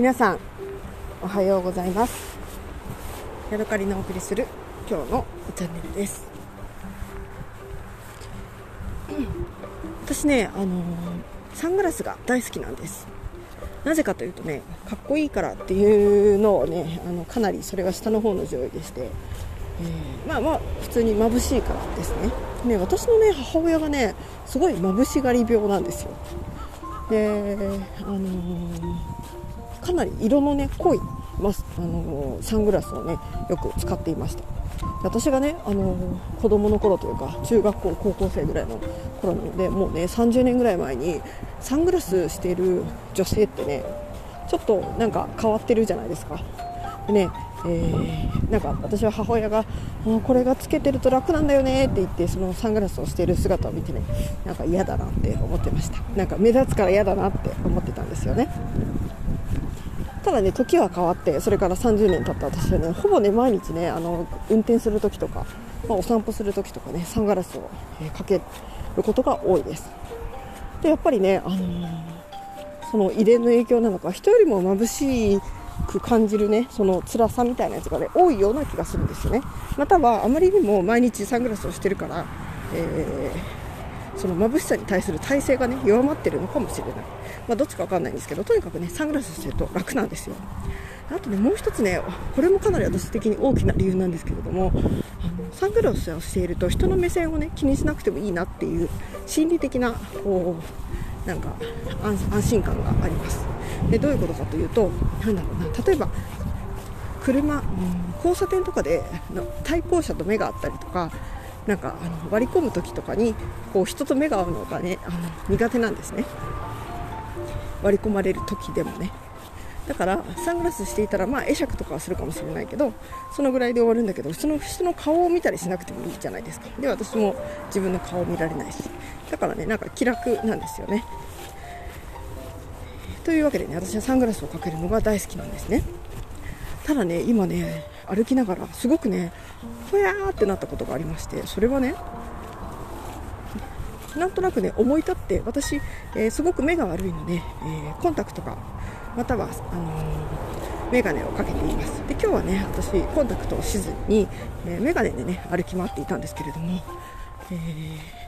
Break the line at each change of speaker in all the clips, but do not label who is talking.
皆さんおはようございます。ヤドカリのお送りする今日のチャンネルです。私ねあのー、サングラスが大好きなんです。なぜかというとねかっこいいからっていうのをねあのかなりそれが下の方の上位でして、えー、まあまあ普通に眩しいからですね。ね私のね母親がねすごい眩しがり病なんですよ。であのー、かなり色のね濃いマス、あの、サングラスをねよく使っていました。私がね、あのー、子供の頃というか中学校高校生ぐらいの頃なのでもうね30年ぐらい前にサングラスしている女性ってねちょっとなんか変わってるじゃないですか。でねえー、なんか私は母親がこれがつけてると楽なんだよねって言ってそのサングラスをしている姿を見てねなんか嫌だなって思ってました。なんか目立つから嫌だなって思ってたんですよね。ただね時は変わってそれから30年経った私はねほぼね毎日ねあの運転する時とか、まあ、お散歩する時とかねサングラスを、え、かけることが多いです。でやっぱりね、あのー、その遺伝の影響なのか人よりも眩しいく感じるねその辛さみたいなやつがね多いような気がするんですよね。またはあまりにも毎日サングラスをしてるから、えー、その眩しさに対する耐性がね弱まってるのかもしれない、まあ、どっちか分かんないんですけどとにかくねサングラスしてると楽なんですよ。あとねもう一つねこれもかなり私的に大きな理由なんですけれどもあのサングラスをしていると人の目線をね気にしなくてもいいなっていう心理的なこうなんか安心感があります。でどういうことかというとなんだろうな例えば車、うん、交差点とかで対向車と目が合ったりとかなんかあの割り込む時とかにこう人と目が合うのがねあの苦手なんですね。割り込まれる時でもね。だからサングラスしていたらまあ会釈とかはするかもしれないけどそのぐらいで終わるんだけどその人の顔を見たりしなくてもいいじゃないですか。で私も自分の顔を見られないし。だからねなんか気楽なんですよね。というわけでね私はサングラスをかけるのが大好きなんですね。ただね今ね歩きながらすごくねほやーってなったことがありましてそれはねなんとなくね思い立って私、えー、すごく目が悪いので、えー、コンタクトかまたはあのー、メガネをかけています。で今日はね私コンタクトをしずに、えー、メガネでね歩き回っていたんですけれども、えー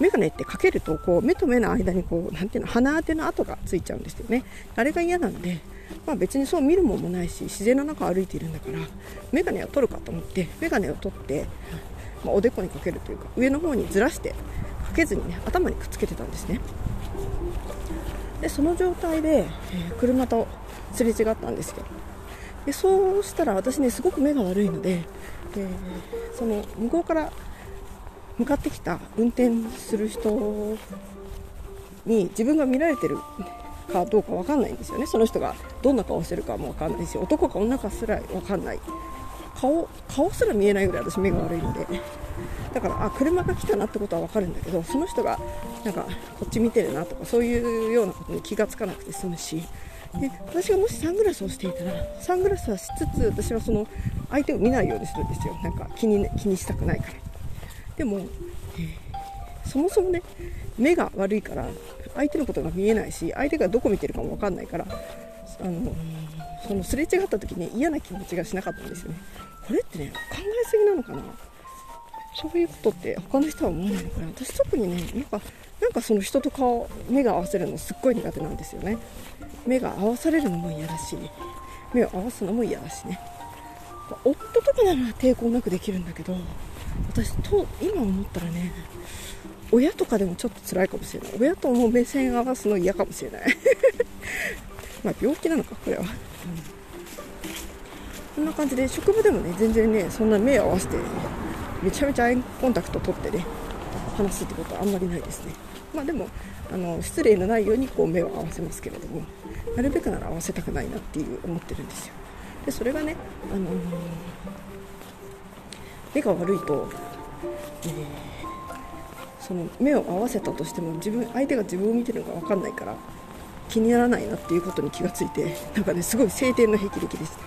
眼鏡ってかけるとこう目と目の間にこうなていうの鼻当ての跡がついちゃうんですよね。あれが嫌なんで、まあ、別にそう見るもんもないし自然の中を歩いているんだから眼鏡を取るかと思って眼鏡を取って、まあ、おでこにかけるというか上の方にずらしてかけずにね頭にくっつけてたんですね。でその状態で、え、車とすれ違ったんですよ。でそうしたら私ねすごく目が悪いので、えー、その向こうから向かってきた運転する人に自分が見られてるかどうか分かんないんですよね。その人がどんな顔してるかも分かんないし男か女かすら分かんない。顔顔すら見えないぐらい私目が悪いので。だからあ車が来たなってことは分かるんだけどその人がなんかこっち見てるなとかそういうようなことに気がつかなくて済むし。で私がもしサングラスをしていたらサングラスはしつつ私はその相手を見ないようにするんですよ。なんか気に気にしたくないから。でも、そもそもね目が悪いから相手のことが見えないし相手がどこ見てるかも分かんないからあのそのすれ違った時に嫌な気持ちがしなかったんですよね。これってね考えすぎなのかな。そういうことって他の人は思わないのかな。私特にねなんかなんかその人と顔目が合わせるのすっごい苦手なんですよね。目が合わされるのも嫌だし目を合わすのも嫌だしね。夫とかなら抵抗なくできるんだけど私と今思ったらね親とかでもちょっと辛いかもしれない。親とも目線合わすの嫌かもしれない。まあ病気なのかこれは、うん、こんな感じで職場でもね全然ねそんな目を合わせてめちゃめちゃアイコンタクト取ってね話すってことはあんまりないですね。まあでもあの失礼のないようにこう目を合わせますけれどもなるべくなら合わせたくないなっていう思ってるんですよ。でそれがね、あのー目が悪いと、えー、その目を合わせたとしても自分相手が自分を見てるのが分かんないから気にならないなっていうことに気がついてなんかねすごい晴天の霹靂でした。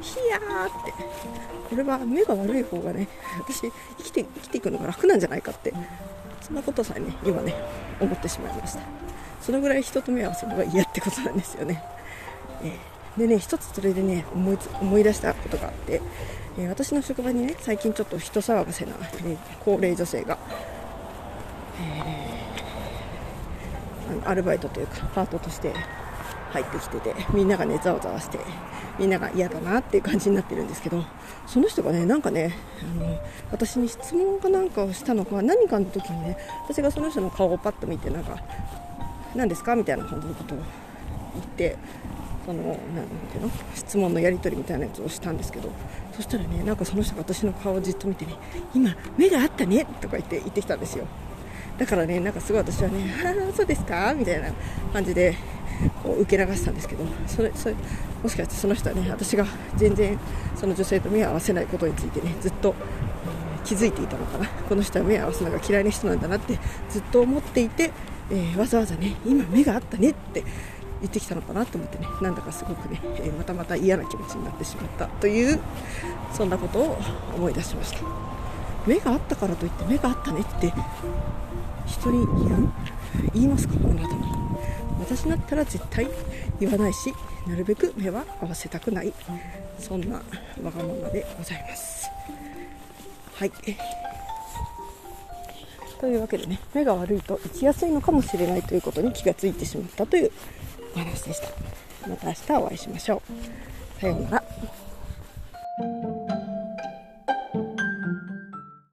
ヒヤーって。これは目が悪い方がね私生きて生きていくのが楽なんじゃないかってそんなことさえね今ね思ってしまいました。そのぐらい人と目を合わせるのが嫌ってことなんですよね、えーでね一つそれでね思いつ思い出したことがあって、えー、私の職場にね最近ちょっと人騒がせな、えー、高齢女性が、えー、あのアルバイトというかパートとして入ってきててみんながねざわざわしてみんなが嫌だなっていう感じになってるんですけどその人がねなんかねあの私に質問かなんかをしたのか何かの時にね私がその人の顔をパッと見てなんか何ですか？みたいな感じのことを言ってそのなんていうの？質問のやり取りみたいなやつをしたんですけどそしたらねなんかその人が私の顔をじっと見てね今目があったねとか言って言ってきたんですよ。だからねなんかすごい私はねああそうですかみたいな感じでこう受け流したんですけどそれそれもしかしてその人はね私が全然その女性と目を合わせないことについてねずっと気づいていたのかな。この人は目を合わすのが嫌いな人なんだなってずっと思っていて、えー、わざわざね今目があったねって言ってきたのかなと思ってね。なんだかすごくね、えー、またまた嫌な気持ちになってしまった。というそんなことを思い出しました。目があったからといって目があったねって人に言う？言いますかあなたも私だったら絶対言わないしなるべく目は合わせたくない。そんなわがままでございます。はい。というわけでね目が悪いと生きやすいのかもしれないということに気がついてしまったというお話でした。また明日お会いしましょう。さようなら。